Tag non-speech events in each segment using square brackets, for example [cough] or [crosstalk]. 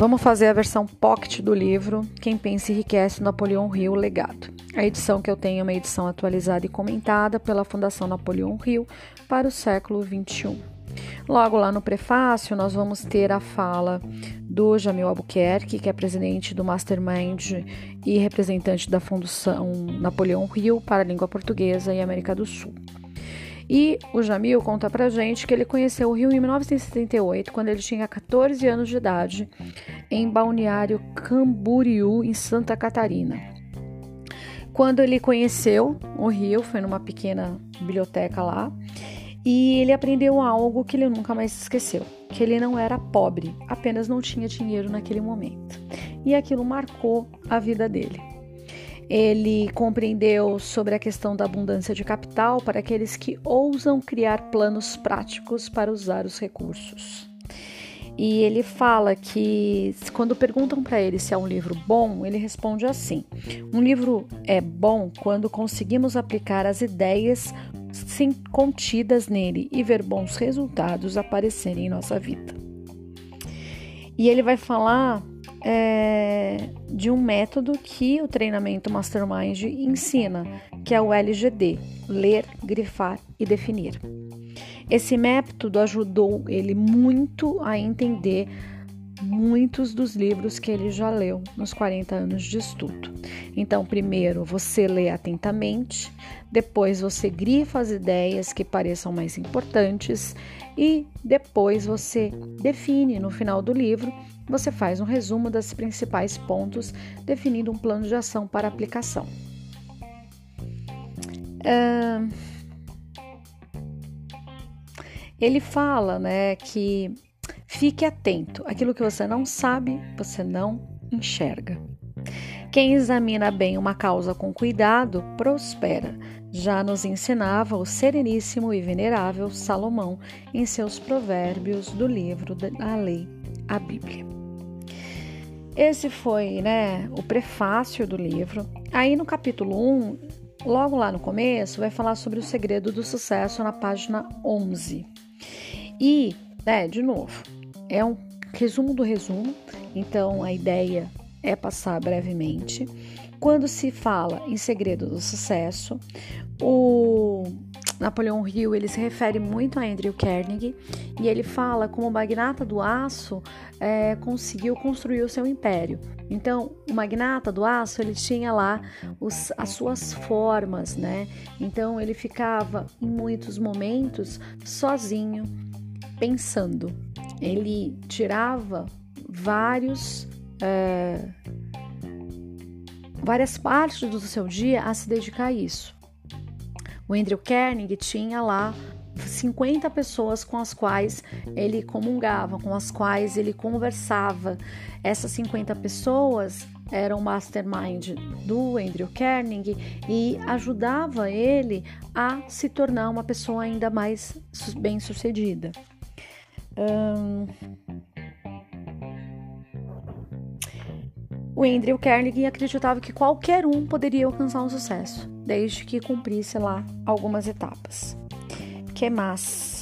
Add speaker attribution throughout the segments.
Speaker 1: Vamos fazer a versão pocket do livro Quem Pensa Enriquece Napoleão Hill Legado. A edição que eu tenho é uma edição atualizada e comentada pela Fundação Napoleão Hill para o século XXI. Logo lá no prefácio, nós vamos ter a fala do Jamil Albuquerque, que é presidente do Mastermind e representante da Fundação Napoleão Hill para a língua portuguesa e América do Sul. E o Jamil conta pra gente que ele conheceu o Rio em 1978, quando ele tinha 14 anos de idade, em Balneário Camboriú, em Santa Catarina. Quando ele conheceu o Rio, foi numa pequena biblioteca lá, e ele aprendeu algo que ele nunca mais esqueceu: que ele não era pobre, apenas não tinha dinheiro naquele momento. E aquilo marcou a vida dele. Ele compreendeu sobre a questão da abundância de capital para aqueles que ousam criar planos práticos para usar os recursos. E ele fala que quando perguntam para ele se é um livro bom, ele responde assim: Um livro é bom quando conseguimos aplicar as ideias contidas nele e ver bons resultados aparecerem em nossa vida. E ele vai falar é, de um método que o treinamento Mastermind ensina, que é o LGD: ler, grifar e definir. Esse método ajudou ele muito a entender muitos dos livros que ele já leu nos 40 anos de estudo. Então, primeiro você lê atentamente, depois você grifa as ideias que pareçam mais importantes e depois você define no final do livro você faz um resumo dos principais pontos, definindo um plano de ação para aplicação. ele fala né, que fique atento, aquilo que você não sabe, você não enxerga. Quem examina bem uma causa com cuidado prospera. Já nos ensinava o sereníssimo e venerável Salomão em seus provérbios do livro da lei, a Bíblia. Esse foi, né, o prefácio do livro. Aí no capítulo 1, logo lá no começo, vai falar sobre o segredo do sucesso na página 11. E, né, de novo, é um resumo do resumo, então a ideia é passar brevemente. Quando se fala em segredo do sucesso, o Napoleão Hill ele se refere muito a Andrew Carnegie e ele fala como o magnata do aço é, conseguiu construir o seu império. Então, o magnata do aço ele tinha lá os, as suas formas, né? Então, ele ficava em muitos momentos sozinho, pensando. Ele tirava vários é, várias partes do seu dia a se dedicar a isso. O Andrew Carnegie tinha lá 50 pessoas com as quais ele comungava, com as quais ele conversava. Essas 50 pessoas eram mastermind do Andrew Carnegie e ajudava ele a se tornar uma pessoa ainda mais bem-sucedida. O Andrew Carnegie acreditava que qualquer um poderia alcançar um sucesso desde que cumprisse lá algumas etapas. Que mais?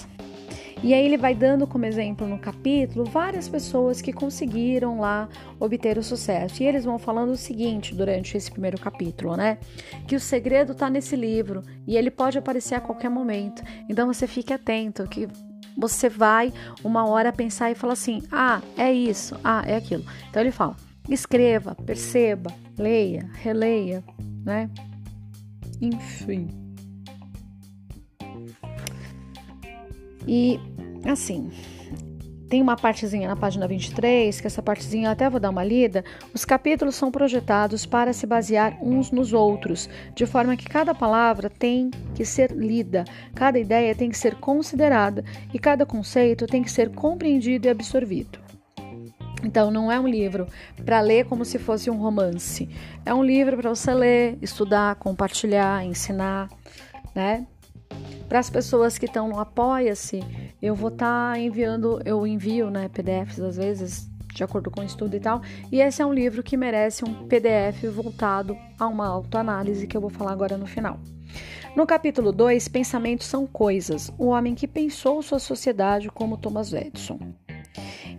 Speaker 1: E aí ele vai dando como exemplo no capítulo várias pessoas que conseguiram lá obter o sucesso. E eles vão falando o seguinte durante esse primeiro capítulo, né? Que o segredo está nesse livro e ele pode aparecer a qualquer momento. Então você fique atento que você vai uma hora pensar e falar assim: "Ah, é isso. Ah, é aquilo". Então ele fala: escreva, perceba, leia, releia, né? Enfim. E assim, tem uma partezinha na página 23, que essa partezinha eu até vou dar uma lida. Os capítulos são projetados para se basear uns nos outros, de forma que cada palavra tem que ser lida, cada ideia tem que ser considerada e cada conceito tem que ser compreendido e absorvido. Então, não é um livro para ler como se fosse um romance. É um livro para você ler, estudar, compartilhar, ensinar, né? Para as pessoas que estão no Apoia-se, eu vou estar tá enviando, eu envio, né, PDFs às vezes, de acordo com o estudo e tal. E esse é um livro que merece um PDF voltado a uma autoanálise que eu vou falar agora no final. No capítulo 2, Pensamentos são coisas. O homem que pensou sua sociedade como Thomas Edison.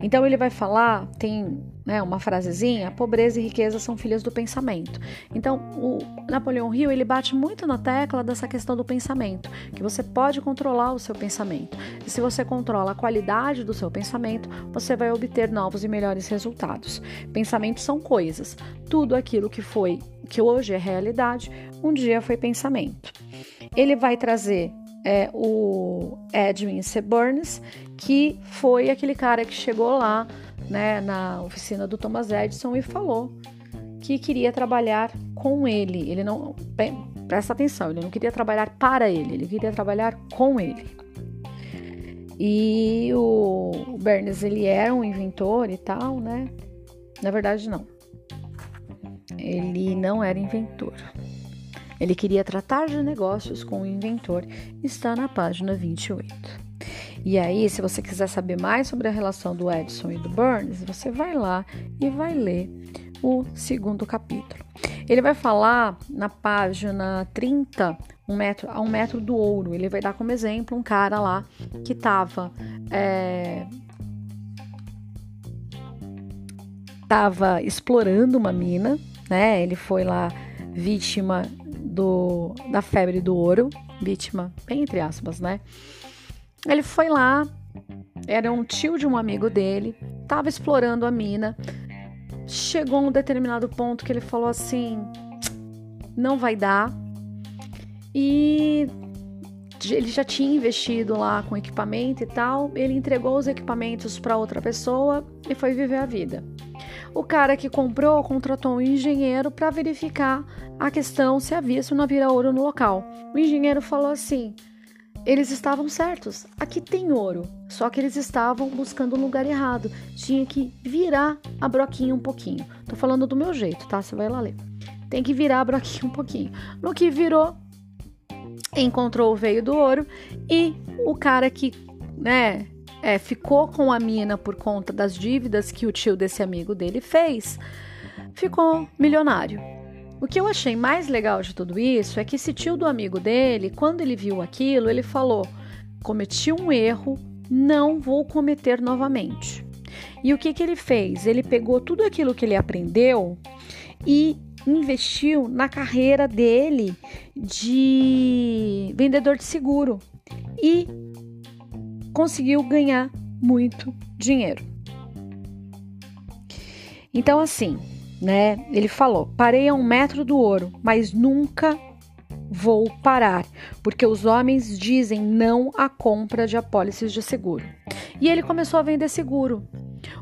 Speaker 1: Então ele vai falar, tem né, uma frasezinha, pobreza e riqueza são filhas do pensamento. Então o Napoleão Hill ele bate muito na tecla dessa questão do pensamento, que você pode controlar o seu pensamento. E se você controla a qualidade do seu pensamento, você vai obter novos e melhores resultados. Pensamentos são coisas. Tudo aquilo que foi, que hoje é realidade, um dia foi pensamento. Ele vai trazer é, o Edwin C. Burns, que foi aquele cara que chegou lá né, na oficina do Thomas Edison e falou que queria trabalhar com ele. Ele não. Presta atenção, ele não queria trabalhar para ele, ele queria trabalhar com ele. E o, o Burns, ele era um inventor e tal, né? Na verdade, não. Ele não era inventor. Ele queria tratar de negócios com o inventor, está na página 28. E aí, se você quiser saber mais sobre a relação do Edison e do Burns, você vai lá e vai ler o segundo capítulo. Ele vai falar na página 30, um metro, a um metro do ouro. Ele vai dar como exemplo um cara lá que estava é, tava explorando uma mina, né? Ele foi lá vítima do, da febre do ouro, vítima, bem entre aspas, né? Ele foi lá, era um tio de um amigo dele, estava explorando a mina. Chegou um determinado ponto que ele falou assim: não vai dar. E ele já tinha investido lá com equipamento e tal. Ele entregou os equipamentos para outra pessoa e foi viver a vida. O cara que comprou contratou um engenheiro para verificar a questão se havia se não havia ouro no local. O engenheiro falou assim: eles estavam certos, aqui tem ouro, só que eles estavam buscando o lugar errado. Tinha que virar a broquinha um pouquinho. Tô falando do meu jeito, tá? Você vai lá ler. Tem que virar a broquinha um pouquinho. No que virou, encontrou o veio do ouro e o cara que, né, é, ficou com a mina por conta das dívidas que o tio desse amigo dele fez, ficou milionário. O que eu achei mais legal de tudo isso é que esse tio do amigo dele, quando ele viu aquilo, ele falou: cometi um erro, não vou cometer novamente. E o que, que ele fez? Ele pegou tudo aquilo que ele aprendeu e investiu na carreira dele de vendedor de seguro. E conseguiu ganhar muito dinheiro. Então, assim, né? Ele falou: parei a um metro do ouro, mas nunca vou parar, porque os homens dizem não à compra de apólices de seguro. E ele começou a vender seguro.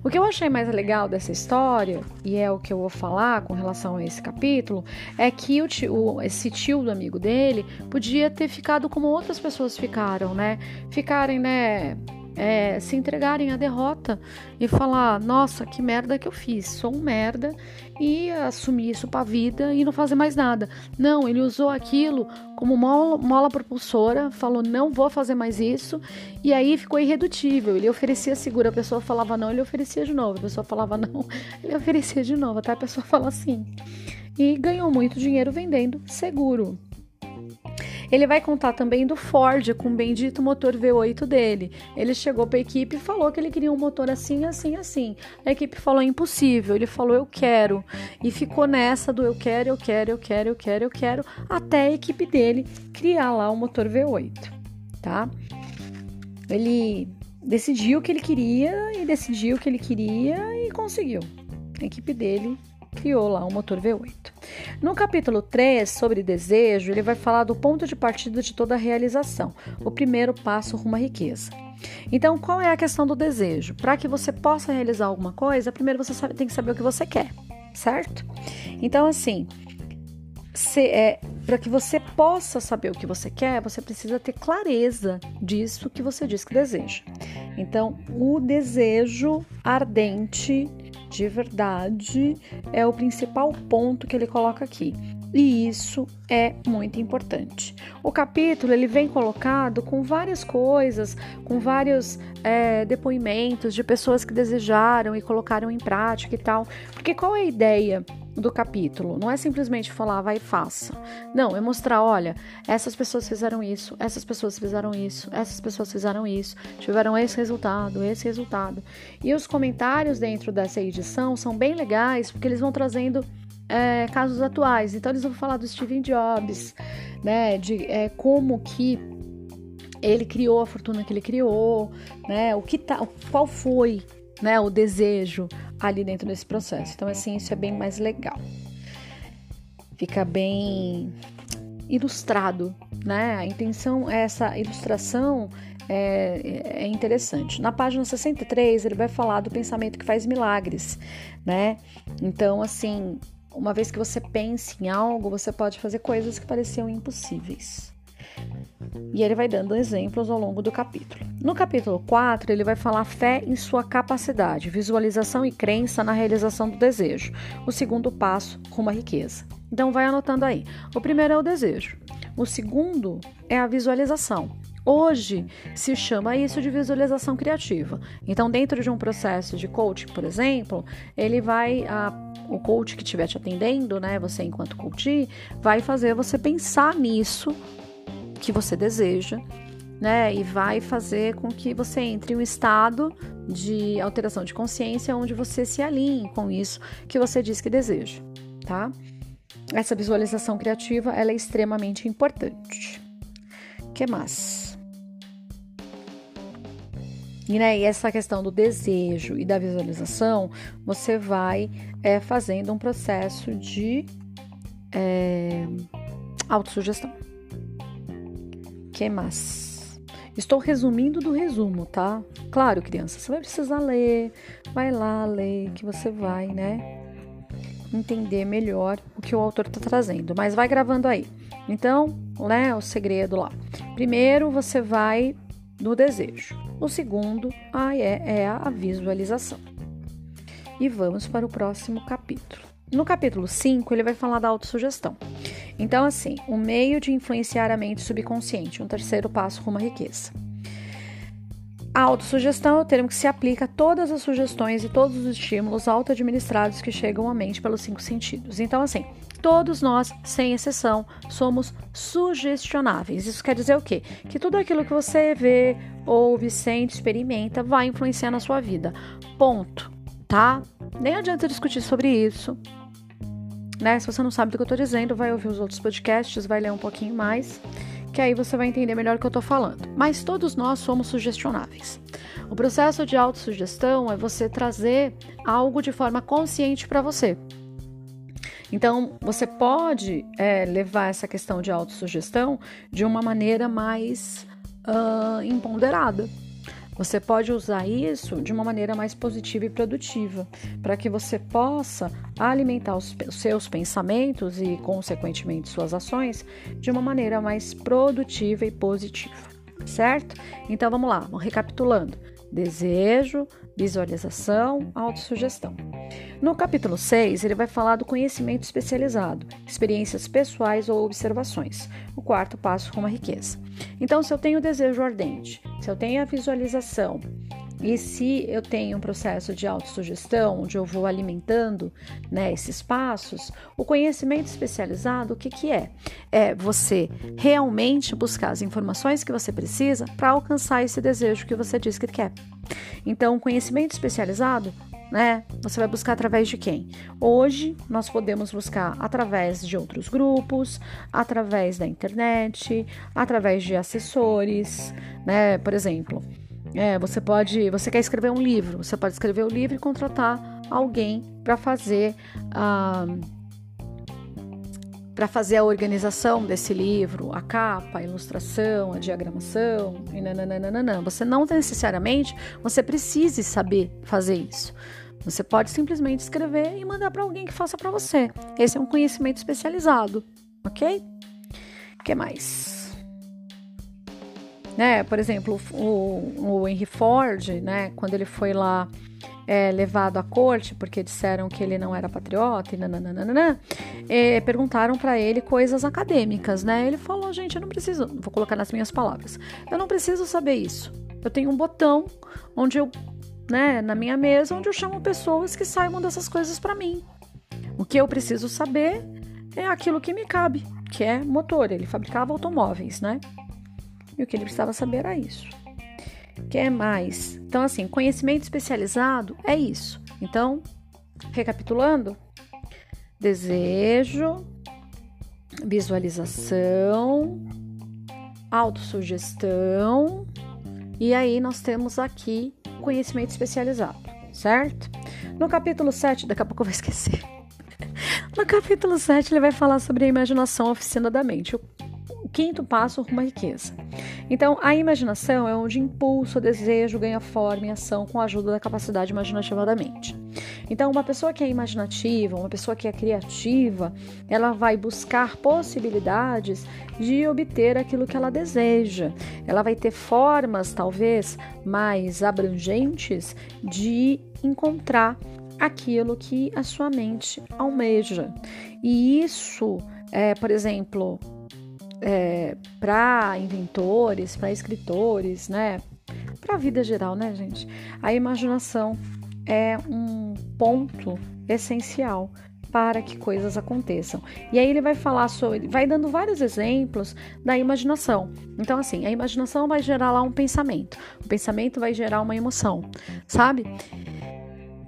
Speaker 1: O que eu achei mais legal dessa história, e é o que eu vou falar com relação a esse capítulo, é que o tio, esse tio do amigo dele podia ter ficado como outras pessoas ficaram, né? Ficarem, né? É, se entregarem à derrota e falar: nossa, que merda que eu fiz, sou um merda, e assumir isso para a vida e não fazer mais nada. Não, ele usou aquilo como mola, mola propulsora, falou: não vou fazer mais isso, e aí ficou irredutível. Ele oferecia seguro, a pessoa falava não, ele oferecia de novo, a pessoa falava [laughs] não, ele oferecia de novo, até a pessoa fala assim. E ganhou muito dinheiro vendendo seguro. Ele vai contar também do Ford com o bendito motor V8 dele. Ele chegou para a equipe e falou que ele queria um motor assim, assim, assim. A equipe falou impossível. Ele falou eu quero e ficou nessa do eu quero, eu quero, eu quero, eu quero, eu quero, até a equipe dele criar lá o motor V8, tá? Ele decidiu o que ele queria e decidiu o que ele queria e conseguiu. A equipe dele criou lá um motor V8. No capítulo 3, sobre desejo, ele vai falar do ponto de partida de toda realização, o primeiro passo rumo à riqueza. Então, qual é a questão do desejo? Para que você possa realizar alguma coisa, primeiro você sabe, tem que saber o que você quer, certo? Então, assim, é, para que você possa saber o que você quer, você precisa ter clareza disso que você diz que deseja. Então, o desejo ardente de verdade é o principal ponto que ele coloca aqui. E isso é muito importante. O capítulo ele vem colocado com várias coisas, com vários é, depoimentos de pessoas que desejaram e colocaram em prática e tal. Porque qual é a ideia do capítulo não é simplesmente falar, vai e faça. Não, é mostrar, olha, essas pessoas fizeram isso, essas pessoas fizeram isso, essas pessoas fizeram isso, tiveram esse resultado, esse resultado. E os comentários dentro dessa edição são bem legais, porque eles vão trazendo é, casos atuais. Então eles vão falar do Steve Jobs, né, de é, como que ele criou a fortuna que ele criou, né, o que tá, qual foi, né, o desejo ali dentro desse processo. Então assim isso é bem mais legal. Fica bem ilustrado, né? A intenção essa ilustração é, é, interessante. Na página 63, ele vai falar do pensamento que faz milagres, né? Então, assim, uma vez que você pense em algo, você pode fazer coisas que pareciam impossíveis. E ele vai dando exemplos ao longo do capítulo. No capítulo 4, ele vai falar fé em sua capacidade, visualização e crença na realização do desejo. O segundo passo, rumo à riqueza. Então, vai anotando aí. O primeiro é o desejo. O segundo é a visualização. Hoje se chama isso de visualização criativa. Então, dentro de um processo de coaching, por exemplo, ele vai a, o coach que estiver te atendendo, né, você enquanto coach, vai fazer você pensar nisso que você deseja, né, e vai fazer com que você entre em um estado de alteração de consciência onde você se alinhe com isso que você diz que deseja, tá? Essa visualização criativa ela é extremamente importante. Que mais? E, né, e essa questão do desejo e da visualização, você vai é, fazendo um processo de é, autossugestão. Que mais? Estou resumindo do resumo, tá? Claro, criança, você vai precisar ler, vai lá ler, que você vai, né? Entender melhor o que o autor está trazendo, mas vai gravando aí. Então, né, o segredo lá. Primeiro, você vai no desejo. O segundo é, é a visualização. E vamos para o próximo capítulo. No capítulo 5, ele vai falar da autossugestão. Então, assim, o meio de influenciar a mente subconsciente, um terceiro passo rumo à riqueza. A autossugestão é o termo que se aplica a todas as sugestões e todos os estímulos auto-administrados que chegam à mente pelos cinco sentidos. Então, assim, Todos nós, sem exceção, somos sugestionáveis. Isso quer dizer o quê? Que tudo aquilo que você vê, ouve, sente, experimenta vai influenciar na sua vida. Ponto. Tá? Nem adianta discutir sobre isso. Né? Se você não sabe do que eu estou dizendo, vai ouvir os outros podcasts, vai ler um pouquinho mais, que aí você vai entender melhor o que eu estou falando. Mas todos nós somos sugestionáveis. O processo de autossugestão é você trazer algo de forma consciente para você. Então, você pode é, levar essa questão de autossugestão de uma maneira mais uh, empoderada. Você pode usar isso de uma maneira mais positiva e produtiva, para que você possa alimentar os, seus pensamentos e, consequentemente, suas ações de uma maneira mais produtiva e positiva, certo? Então vamos lá, recapitulando: desejo, visualização, autossugestão. No capítulo 6, ele vai falar do conhecimento especializado, experiências pessoais ou observações. O quarto passo com a riqueza. Então, se eu tenho o desejo ardente, se eu tenho a visualização e se eu tenho um processo de autossugestão, onde eu vou alimentando né, esses passos, o conhecimento especializado, o que, que é? É você realmente buscar as informações que você precisa para alcançar esse desejo que você diz que quer. Então, o conhecimento especializado né? Você vai buscar através de quem? Hoje nós podemos buscar através de outros grupos, através da internet, através de assessores, né? Por exemplo, é, você pode, você quer escrever um livro, você pode escrever o livro e contratar alguém para fazer a para fazer a organização desse livro, a capa, a ilustração, a diagramação, e nananana. Você não necessariamente você precise saber fazer isso. Você pode simplesmente escrever e mandar para alguém que faça para você. Esse é um conhecimento especializado, ok? O que mais? Né? Por exemplo, o, o Henry Ford, né? Quando ele foi lá é, levado à corte porque disseram que ele não era patriota e nananana, é, perguntaram para ele coisas acadêmicas, né? Ele falou, gente, eu não preciso, vou colocar nas minhas palavras, eu não preciso saber isso. Eu tenho um botão onde eu, né, na minha mesa, onde eu chamo pessoas que saibam dessas coisas para mim. O que eu preciso saber é aquilo que me cabe, que é motor. Ele fabricava automóveis, né? E o que ele precisava saber era isso. Quer mais? Então, assim, conhecimento especializado é isso. Então, recapitulando: desejo, visualização, autossugestão, e aí nós temos aqui conhecimento especializado, certo? No capítulo 7, daqui a pouco eu vou [laughs] esquecer. No capítulo 7, ele vai falar sobre a imaginação, oficina da mente. O quinto passo rumo à riqueza. Então, a imaginação é onde impulso, desejo ganha forma e ação com a ajuda da capacidade imaginativa da mente. Então, uma pessoa que é imaginativa, uma pessoa que é criativa, ela vai buscar possibilidades de obter aquilo que ela deseja. Ela vai ter formas, talvez, mais abrangentes de encontrar aquilo que a sua mente almeja. E isso, é, por exemplo, é, para inventores, para escritores, né? Para a vida geral, né, gente? A imaginação é um ponto essencial para que coisas aconteçam. E aí ele vai falar sobre, vai dando vários exemplos da imaginação. Então assim, a imaginação vai gerar lá um pensamento, o pensamento vai gerar uma emoção, sabe?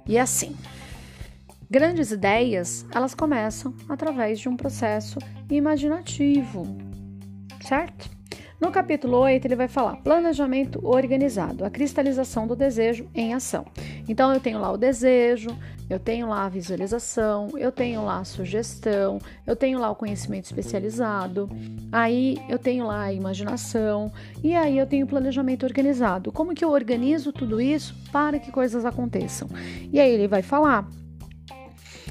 Speaker 1: E assim, grandes ideias, elas começam através de um processo imaginativo, certo? No capítulo 8, ele vai falar planejamento organizado, a cristalização do desejo em ação. Então, eu tenho lá o desejo, eu tenho lá a visualização, eu tenho lá a sugestão, eu tenho lá o conhecimento especializado, aí eu tenho lá a imaginação e aí eu tenho o planejamento organizado. Como que eu organizo tudo isso para que coisas aconteçam? E aí ele vai falar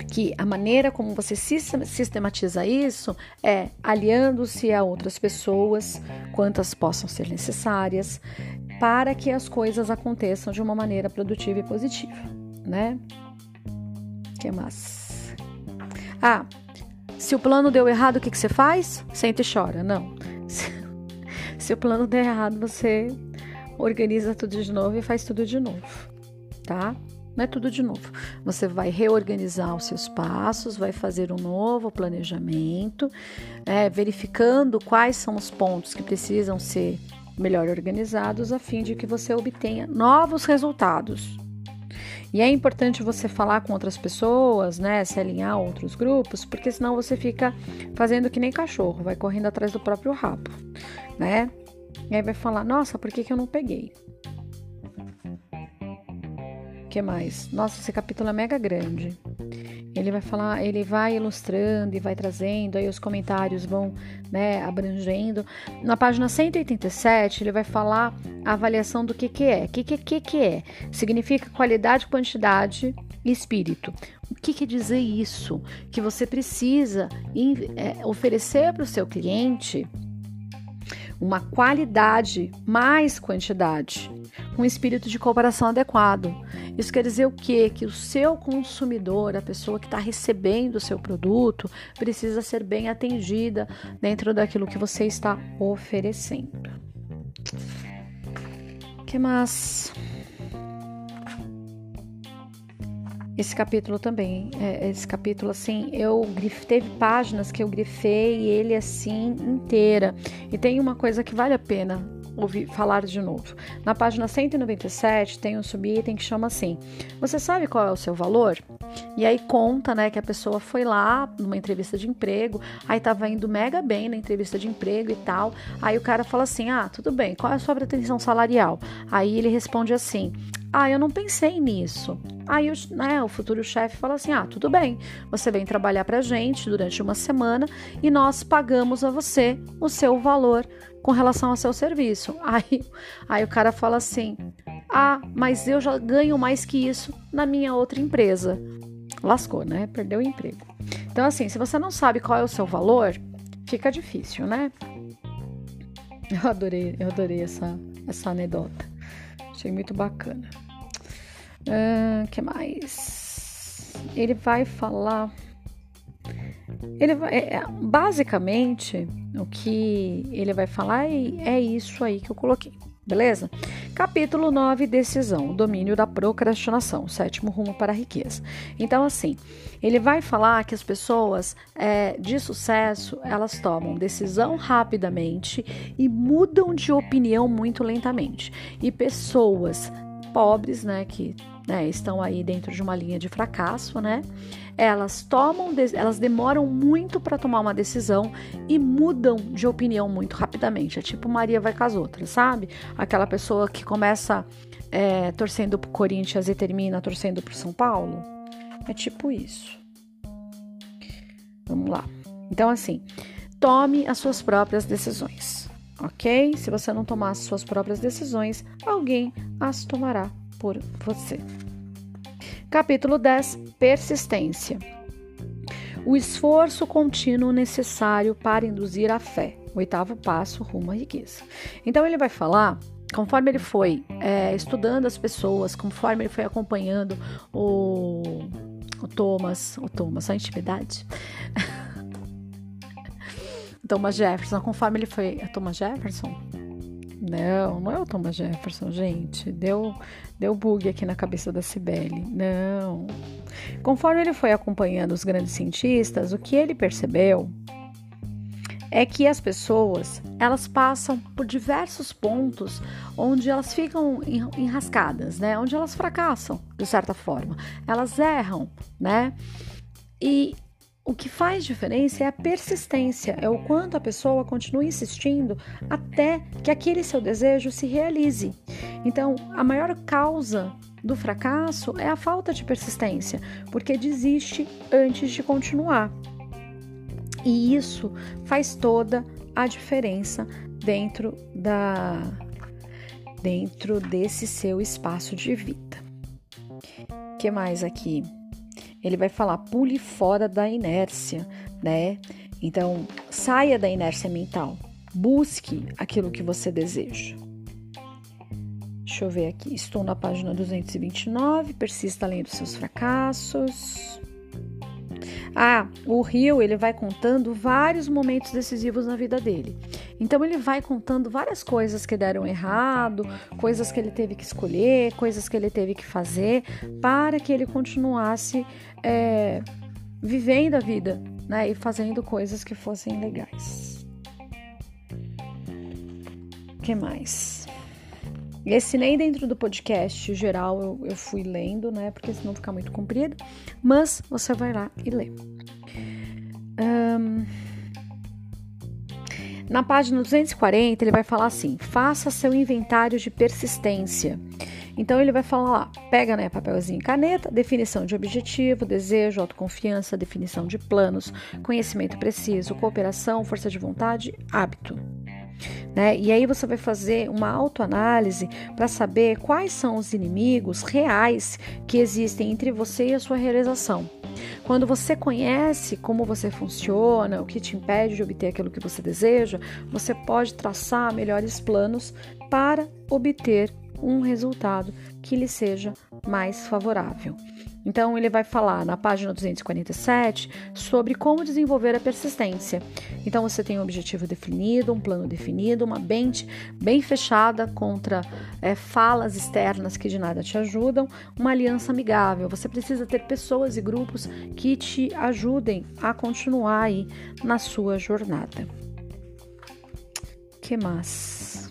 Speaker 1: que a maneira como você sistematiza isso é aliando-se a outras pessoas, quantas possam ser necessárias, para que as coisas aconteçam de uma maneira produtiva e positiva, né? Que mais? Ah, se o plano deu errado, o que, que você faz? Sente e chora. Não. Se, [laughs] se o plano der errado, você organiza tudo de novo e faz tudo de novo, tá? Não é tudo de novo. Você vai reorganizar os seus passos, vai fazer um novo planejamento, é, verificando quais são os pontos que precisam ser melhor organizados a fim de que você obtenha novos resultados. E é importante você falar com outras pessoas, né? Se alinhar a outros grupos, porque senão você fica fazendo que nem cachorro, vai correndo atrás do próprio rabo, né? E aí vai falar: nossa, por que, que eu não peguei? Que mais? Nossa, esse capítulo é mega grande. Ele vai falar, ele vai ilustrando e vai trazendo, aí os comentários vão, né, abrangendo. Na página 187, ele vai falar a avaliação do que que é. O que que, que que é? Significa qualidade, quantidade e espírito. O que quer dizer isso? Que você precisa é, oferecer para o seu cliente uma qualidade mais quantidade, um espírito de cooperação adequado. Isso quer dizer o quê? Que o seu consumidor, a pessoa que está recebendo o seu produto, precisa ser bem atendida dentro daquilo que você está oferecendo. que mais? Esse capítulo também, é, esse capítulo assim, eu grif, teve páginas que eu grifei ele assim inteira. E tem uma coisa que vale a pena ouvir falar de novo. Na página 197 tem um subitem que chama assim: Você sabe qual é o seu valor? E aí conta, né, que a pessoa foi lá numa entrevista de emprego, aí tava indo mega bem na entrevista de emprego e tal. Aí o cara fala assim: "Ah, tudo bem. Qual é a sua pretensão salarial?" Aí ele responde assim: ah, eu não pensei nisso. Aí o, né, o futuro chefe fala assim: ah, tudo bem, você vem trabalhar para gente durante uma semana e nós pagamos a você o seu valor com relação ao seu serviço. [laughs] Aí, aí o cara fala assim: ah, mas eu já ganho mais que isso na minha outra empresa. Lascou, né? Perdeu o emprego. Então, assim, se você não sabe qual é o seu valor, fica difícil, né? Eu adorei, eu adorei essa, essa anedota. Achei muito bacana. O uh, que mais? Ele vai falar. Ele vai, é, é, basicamente, o que ele vai falar é, é isso aí que eu coloquei. Beleza? Capítulo 9, decisão, domínio da procrastinação, sétimo rumo para a riqueza. Então, assim, ele vai falar que as pessoas é, de sucesso, elas tomam decisão rapidamente e mudam de opinião muito lentamente. E pessoas pobres, né, que né, estão aí dentro de uma linha de fracasso, né? Elas tomam, elas demoram muito para tomar uma decisão e mudam de opinião muito rapidamente. É tipo Maria vai com as outras, sabe? Aquela pessoa que começa é, torcendo pro Corinthians e termina torcendo pro São Paulo. É tipo isso. Vamos lá. Então, assim, tome as suas próprias decisões, ok? Se você não tomar as suas próprias decisões, alguém as tomará por você. Capítulo 10 Persistência. O esforço contínuo necessário para induzir a fé. Oitavo passo rumo à riqueza. Então ele vai falar conforme ele foi é, estudando as pessoas, conforme ele foi acompanhando o, o Thomas, o Thomas, a intimidade. [laughs] Thomas Jefferson, conforme ele foi. É Thomas Jefferson? Não, não é o Thomas Jefferson, gente. Deu, deu bug aqui na cabeça da Cibele. Não. Conforme ele foi acompanhando os grandes cientistas, o que ele percebeu é que as pessoas elas passam por diversos pontos onde elas ficam enrascadas, né? Onde elas fracassam de certa forma, elas erram, né? E o que faz diferença é a persistência, é o quanto a pessoa continua insistindo até que aquele seu desejo se realize. Então, a maior causa do fracasso é a falta de persistência, porque desiste antes de continuar. E isso faz toda a diferença dentro da dentro desse seu espaço de vida. Que mais aqui? Ele vai falar pule fora da inércia, né? Então, saia da inércia mental. Busque aquilo que você deseja. Deixa eu ver aqui. Estou na página 229. Persista além dos seus fracassos. Ah, o Rio ele vai contando vários momentos decisivos na vida dele. Então ele vai contando várias coisas que deram errado, coisas que ele teve que escolher, coisas que ele teve que fazer para que ele continuasse é, vivendo a vida, né? E fazendo coisas que fossem legais. Que mais? Esse nem dentro do podcast geral eu, eu fui lendo, né? Porque senão fica muito comprido. Mas você vai lá e lê. Um, na página 240, ele vai falar assim: faça seu inventário de persistência. Então ele vai falar pega né, papelzinho e caneta, definição de objetivo, desejo, autoconfiança, definição de planos, conhecimento preciso, cooperação, força de vontade, hábito. Né? E aí você vai fazer uma autoanálise para saber quais são os inimigos reais que existem entre você e a sua realização. Quando você conhece como você funciona, o que te impede de obter aquilo que você deseja, você pode traçar melhores planos para obter um resultado que lhe seja mais favorável. Então, ele vai falar na página 247 sobre como desenvolver a persistência. Então, você tem um objetivo definido, um plano definido, uma mente bem fechada contra é, falas externas que de nada te ajudam, uma aliança amigável. Você precisa ter pessoas e grupos que te ajudem a continuar aí na sua jornada. que mais?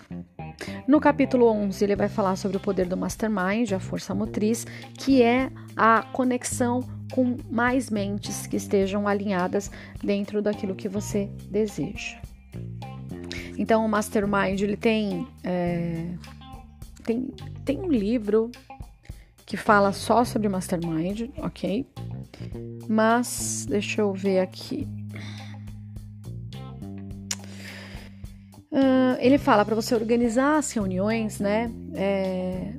Speaker 1: No capítulo 11, ele vai falar sobre o poder do mastermind, a força motriz, que é a conexão com mais mentes que estejam alinhadas dentro daquilo que você deseja. Então, o mastermind ele tem, é, tem tem um livro que fala só sobre mastermind, ok? Mas deixa eu ver aqui. Ele fala para você organizar as reuniões, né? É,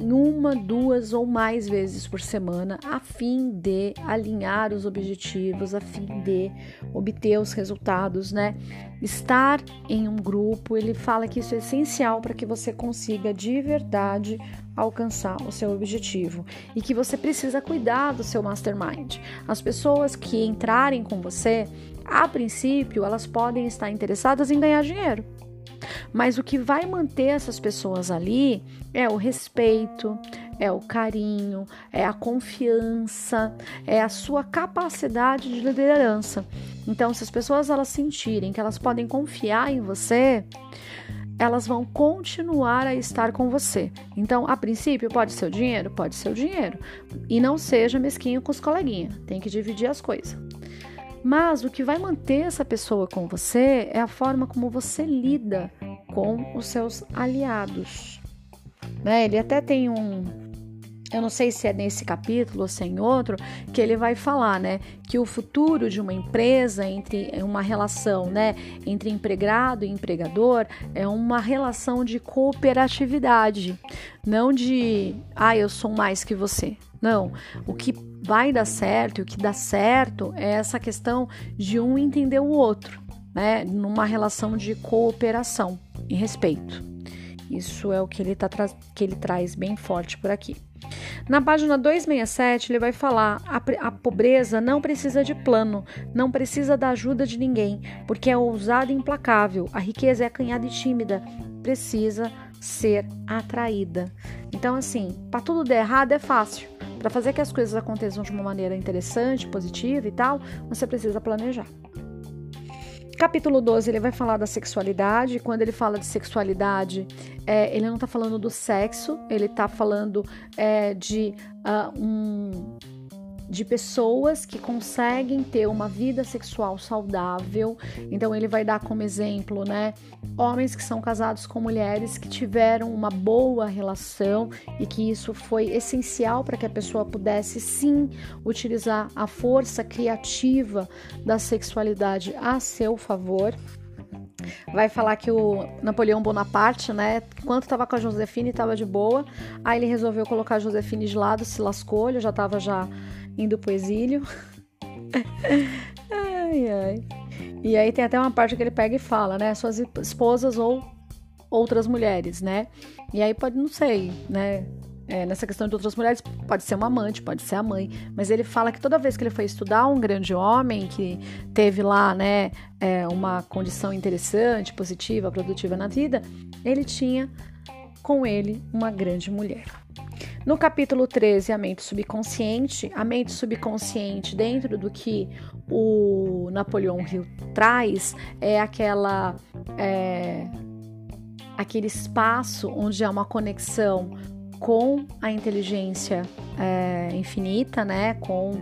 Speaker 1: uma, duas ou mais vezes por semana, a fim de alinhar os objetivos, a fim de obter os resultados, né? Estar em um grupo, ele fala que isso é essencial para que você consiga de verdade alcançar o seu objetivo e que você precisa cuidar do seu mastermind. As pessoas que entrarem com você, a princípio, elas podem estar interessadas em ganhar dinheiro. Mas o que vai manter essas pessoas ali é o respeito, é o carinho, é a confiança, é a sua capacidade de liderança. Então, se as pessoas elas sentirem que elas podem confiar em você, elas vão continuar a estar com você. Então, a princípio, pode ser o dinheiro? Pode ser o dinheiro. E não seja mesquinho com os coleguinhas. Tem que dividir as coisas. Mas o que vai manter essa pessoa com você é a forma como você lida com os seus aliados. Né? Ele até tem um, eu não sei se é nesse capítulo ou se é em outro, que ele vai falar, né, que o futuro de uma empresa entre uma relação, né, entre empregado e empregador é uma relação de cooperatividade, não de, ah, eu sou mais que você. Não, o que vai dar certo e o que dá certo é essa questão de um entender o outro, né, numa relação de cooperação e respeito. Isso é o que ele, tá que ele traz bem forte por aqui. Na página 267, ele vai falar: a, a, pobreza não precisa de plano, não precisa da ajuda de ninguém, porque é ousada e implacável. A riqueza é acanhada e tímida, precisa ser atraída. Então, assim, para tudo der errado é fácil. Para fazer que as coisas aconteçam de uma maneira interessante, positiva e tal, você precisa planejar. Capítulo 12, ele vai falar da sexualidade. Quando ele fala de sexualidade, é, ele não está falando do sexo, ele está falando é, de uh, um de pessoas que conseguem ter uma vida sexual saudável. Então ele vai dar como exemplo, né, homens que são casados com mulheres que tiveram uma boa relação e que isso foi essencial para que a pessoa pudesse sim utilizar a força criativa da sexualidade a seu favor vai falar que o Napoleão Bonaparte, né, enquanto estava com a Josefine, estava de boa, aí ele resolveu colocar a Josefine de lado, se lascou, ele já estava já indo pro exílio. [laughs] ai, ai. E aí tem até uma parte que ele pega e fala, né? Suas esposas ou outras mulheres, né? E aí pode, não sei, né? É, nessa questão de outras mulheres, pode ser uma amante, pode ser a mãe, mas ele fala que toda vez que ele foi estudar um grande homem que teve lá, né, é, uma condição interessante, positiva, produtiva na vida, ele tinha com ele uma grande mulher. No capítulo 13, a mente subconsciente, a mente subconsciente, dentro do que o Napoleão Hill traz, é aquela. É, aquele espaço onde há uma conexão com a inteligência é, infinita, né? Com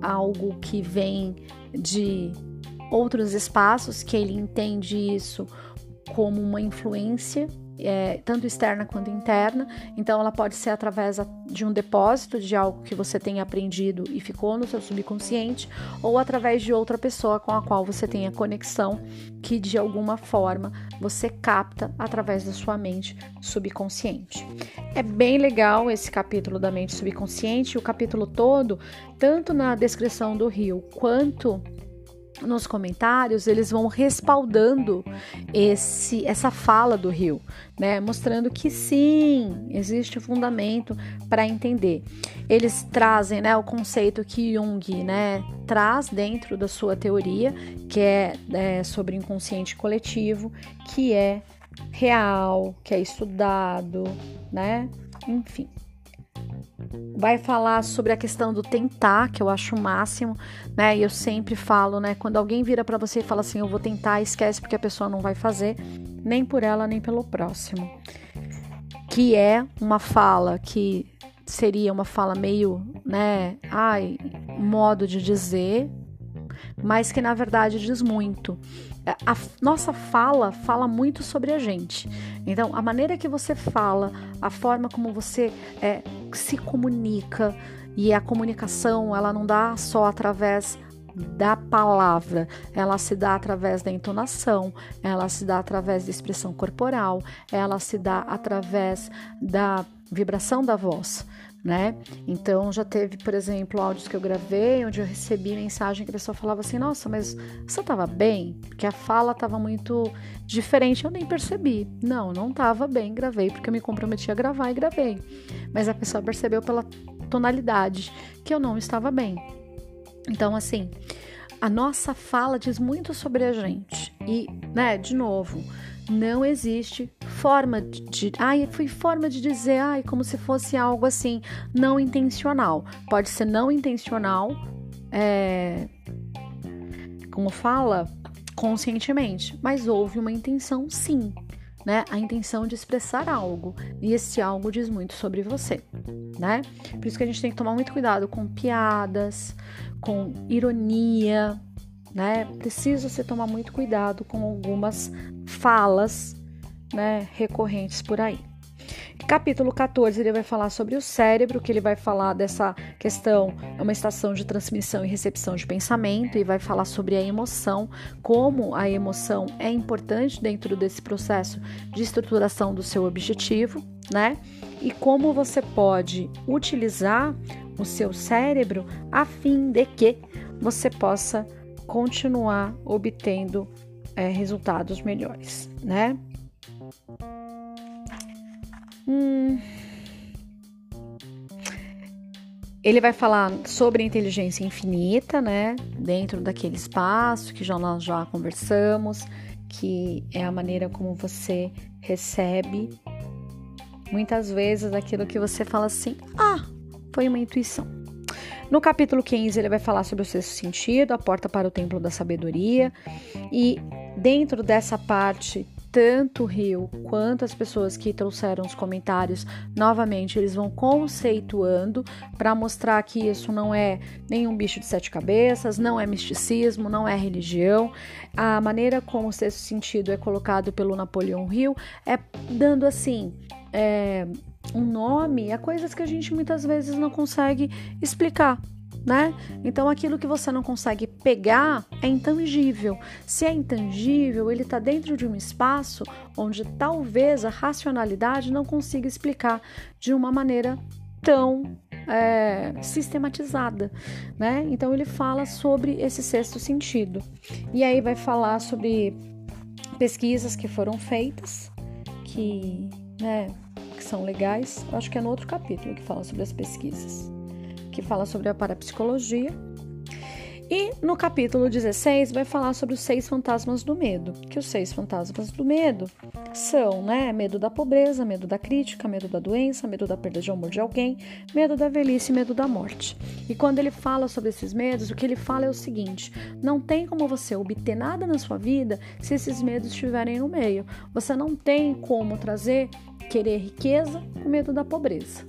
Speaker 1: algo que vem de outros espaços, que ele entende isso como uma influência é, tanto externa quanto interna. Então, ela pode ser através de um depósito de algo que você tenha aprendido e ficou no seu subconsciente, ou através de outra pessoa com a qual você tenha conexão, que de alguma forma você capta através da sua mente subconsciente. É bem legal esse capítulo da mente subconsciente, o capítulo todo, tanto na descrição do rio quanto nos comentários eles vão respaldando esse essa fala do Rio, né, mostrando que sim, existe fundamento para entender. Eles trazem, né, o conceito que Jung, né, traz dentro da sua teoria, que é, é sobre inconsciente coletivo, que é real, que é estudado, né? Enfim vai falar sobre a questão do tentar, que eu acho o máximo, né? E eu sempre falo, né? Quando alguém vira para você e fala assim, eu vou tentar, esquece porque a pessoa não vai fazer, nem por ela, nem pelo próximo. Que é uma fala que seria uma fala meio, né? Ai, modo de dizer, mas que na verdade diz muito. A nossa fala fala muito sobre a gente. Então, a maneira que você fala, a forma como você é, se comunica, e a comunicação ela não dá só através da palavra, ela se dá através da entonação, ela se dá através da expressão corporal, ela se dá através da vibração da voz né? Então já teve, por exemplo, áudios que eu gravei onde eu recebi mensagem que a pessoa falava assim: "Nossa, mas você estava bem?" Porque a fala estava muito diferente, eu nem percebi. Não, não estava bem, gravei porque eu me comprometi a gravar e gravei. Mas a pessoa percebeu pela tonalidade que eu não estava bem. Então, assim, a nossa fala diz muito sobre a gente. E, né, de novo, Não existe forma de. Ai, foi forma de dizer, ai, como se fosse algo assim, não intencional. Pode ser não intencional, é, como fala, conscientemente, mas houve uma intenção sim, né? A intenção de expressar algo. E esse algo diz muito sobre você, né? Por isso que a gente tem que tomar muito cuidado com piadas, com ironia, né? Precisa se tomar muito cuidado com algumas falas, né, recorrentes por aí. Capítulo 14, ele vai falar sobre o cérebro, que ele vai falar dessa questão, é uma estação de transmissão e recepção de pensamento, e vai falar sobre a emoção, como a emoção é importante dentro desse processo de estruturação do seu objetivo, né? E como você pode utilizar o seu cérebro a fim de que você possa continuar obtendo é, resultados melhores, né? Hum. Ele vai falar sobre inteligência infinita, né? Dentro daquele espaço que já nós já conversamos, que é a maneira como você recebe muitas vezes aquilo que você fala assim: "Ah, foi uma intuição". No capítulo 15, ele vai falar sobre o sexto sentido, a porta para o templo da sabedoria, e dentro dessa parte tanto o Rio quanto as pessoas que trouxeram os comentários, novamente, eles vão conceituando para mostrar que isso não é nenhum bicho de sete cabeças, não é misticismo, não é religião. A maneira como o sexto sentido é colocado pelo Napoleão Hill é dando assim. É, um nome a coisas que a gente muitas vezes não consegue explicar né? Então aquilo que você não consegue pegar é intangível. Se é intangível, ele está dentro de um espaço onde talvez a racionalidade não consiga explicar de uma maneira tão é, sistematizada, né? Então ele fala sobre esse sexto sentido e aí vai falar sobre pesquisas que foram feitas, que, né, que são legais. Eu acho que é no outro capítulo que fala sobre as pesquisas que fala sobre a parapsicologia. E no capítulo 16 vai falar sobre os seis fantasmas do medo, que os seis fantasmas do medo são, né, medo da pobreza, medo da crítica, medo da doença, medo da perda de amor de alguém, medo da velhice e medo da morte. E quando ele fala sobre esses medos, o que ele fala é o seguinte: não tem como você obter nada na sua vida se esses medos estiverem no meio. Você não tem como trazer querer riqueza com medo da pobreza.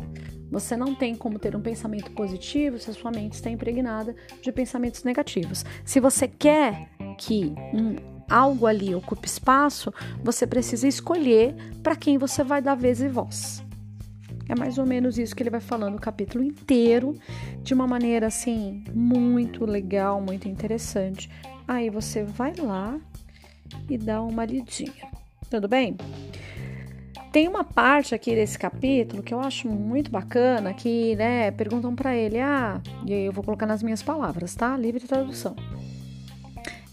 Speaker 1: Você não tem como ter um pensamento positivo se a sua mente está impregnada de pensamentos negativos. Se você quer que um, algo ali ocupe espaço, você precisa escolher para quem você vai dar vez e voz. É mais ou menos isso que ele vai falando o capítulo inteiro, de uma maneira assim, muito legal, muito interessante. Aí você vai lá e dá uma lidinha. Tudo bem? Tem uma parte aqui desse capítulo que eu acho muito bacana, que, né, perguntam para ele, ah, e eu vou colocar nas minhas palavras, tá? Livre tradução.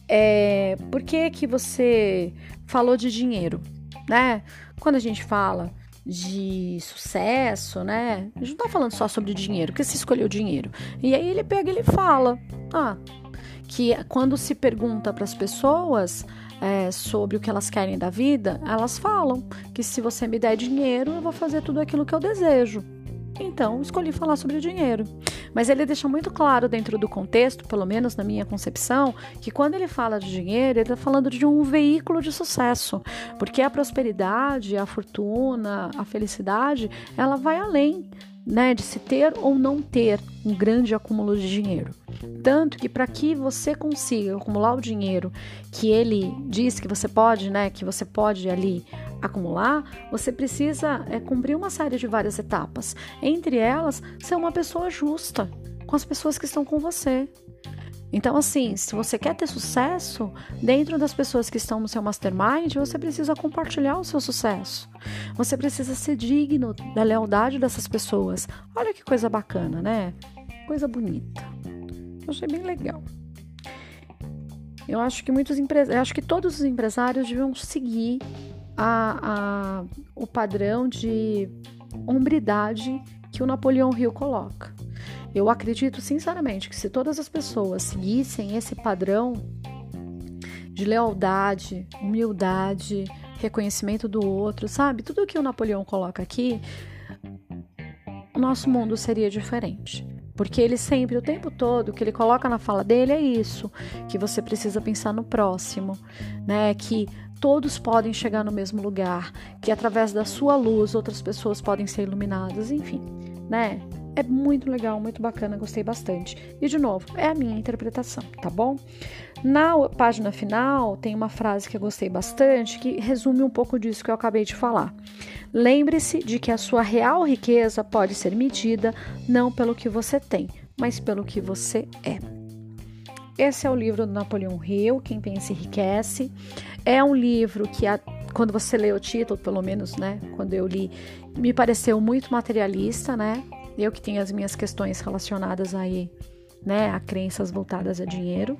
Speaker 1: É, por que que você falou de dinheiro, né? Quando a gente fala de sucesso, né? A gente não tá falando só sobre dinheiro, porque você escolheu dinheiro. E aí ele pega e ele fala, ah, que quando se pergunta para as pessoas é, sobre o que elas querem da vida, elas falam que se você me der dinheiro, eu vou fazer tudo aquilo que eu desejo. Então, escolhi falar sobre dinheiro. Mas ele deixa muito claro dentro do contexto, pelo menos na minha concepção, que quando ele fala de dinheiro, ele está falando de um veículo de sucesso. Porque a prosperidade, a fortuna, a felicidade, ela vai além né, de se ter ou não ter um grande acúmulo de dinheiro. Tanto que para que você consiga acumular o dinheiro que ele diz que você pode, né, que você pode ali acumular, você precisa é, cumprir uma série de várias etapas. Entre elas, ser uma pessoa justa com as pessoas que estão com você. Então, assim, se você quer ter sucesso dentro das pessoas que estão no seu mastermind, você precisa compartilhar o seu sucesso. Você precisa ser digno da lealdade dessas pessoas. Olha que coisa bacana, né? Coisa bonita. Achei bem legal. Eu acho que muitos empresários, acho que todos os empresários deviam seguir a, a, o padrão de hombridade que o Napoleão Hill coloca. Eu acredito sinceramente que se todas as pessoas seguissem esse padrão de lealdade, humildade, reconhecimento do outro, sabe? Tudo que o Napoleão coloca aqui, o nosso mundo seria diferente. Porque ele sempre, o tempo todo, o que ele coloca na fala dele é isso, que você precisa pensar no próximo, né? Que todos podem chegar no mesmo lugar, que através da sua luz outras pessoas podem ser iluminadas, enfim, né? É muito legal, muito bacana, gostei bastante. E de novo, é a minha interpretação, tá bom? Na página final tem uma frase que eu gostei bastante que resume um pouco disso que eu acabei de falar. Lembre-se de que a sua real riqueza pode ser medida não pelo que você tem, mas pelo que você é. Esse é o livro do Napoleão Hill, Quem Pensa Enriquece. É um livro que, quando você lê o título, pelo menos, né, quando eu li, me pareceu muito materialista, né? Eu que tenho as minhas questões relacionadas aí, né, a crenças voltadas a dinheiro,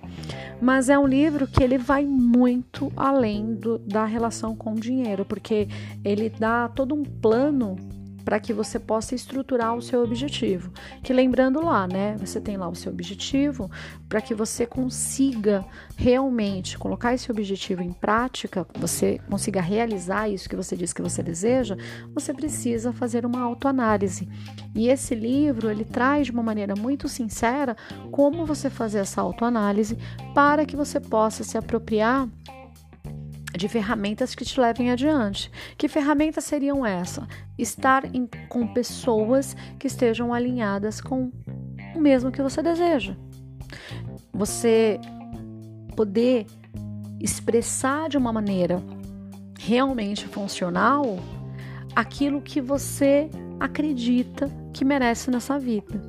Speaker 1: mas é um livro que ele vai muito além do, da relação com o dinheiro, porque ele dá todo um plano para que você possa estruturar o seu objetivo. Que lembrando lá, né? Você tem lá o seu objetivo para que você consiga realmente colocar esse objetivo em prática, você consiga realizar isso que você diz que você deseja, você precisa fazer uma autoanálise. E esse livro, ele traz de uma maneira muito sincera como você fazer essa autoanálise para que você possa se apropriar de ferramentas que te levem adiante. Que ferramentas seriam essas? Estar em, com pessoas que estejam alinhadas com o mesmo que você deseja. Você poder expressar de uma maneira realmente funcional aquilo que você acredita que merece nessa vida.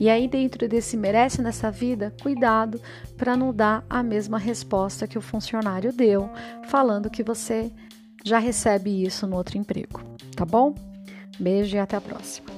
Speaker 1: E aí, dentro desse merece nessa vida, cuidado para não dar a mesma resposta que o funcionário deu, falando que você já recebe isso no outro emprego. Tá bom? Beijo e até a próxima.